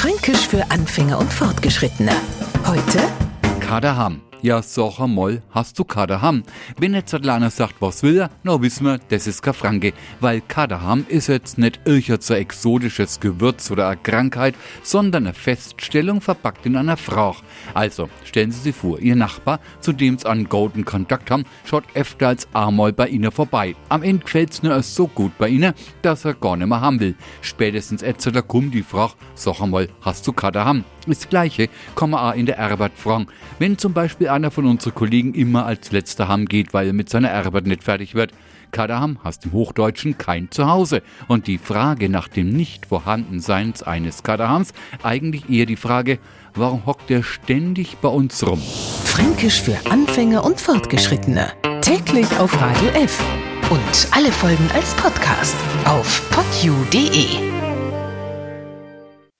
Fränkisch für Anfänger und Fortgeschrittene. Heute Kaderham. Ja, sag einmal, hast du Kaderham? Wenn jetzt einer sagt, was will er, na wissen wir, das ist kein Franke. Weil Kaderham ist jetzt nicht irgendein so exotisches Gewürz oder eine Krankheit, sondern eine Feststellung verpackt in einer Frage. Also, stellen Sie sich vor, Ihr Nachbar, zu dem Sie einen guten Kontakt haben, schaut öfter als einmal bei Ihnen vorbei. Am Ende gefällt's nur so gut bei Ihnen, dass er gar nicht mehr haben will. Spätestens jetzt kommt die Frage, sag einmal, hast du Kaderham? Das Gleiche man auch in der Arbeit fragen. Wenn zum Beispiel einer von unseren Kollegen immer als letzter Ham geht, weil er mit seiner Arbeit nicht fertig wird. Kadaham heißt im Hochdeutschen kein Zuhause. Und die Frage nach dem Nicht-Vorhandenseins eines Kadahams eigentlich eher die Frage, warum hockt er ständig bei uns rum? Fränkisch für Anfänger und Fortgeschrittene. Täglich auf Radio F. Und alle Folgen als Podcast auf podu.de.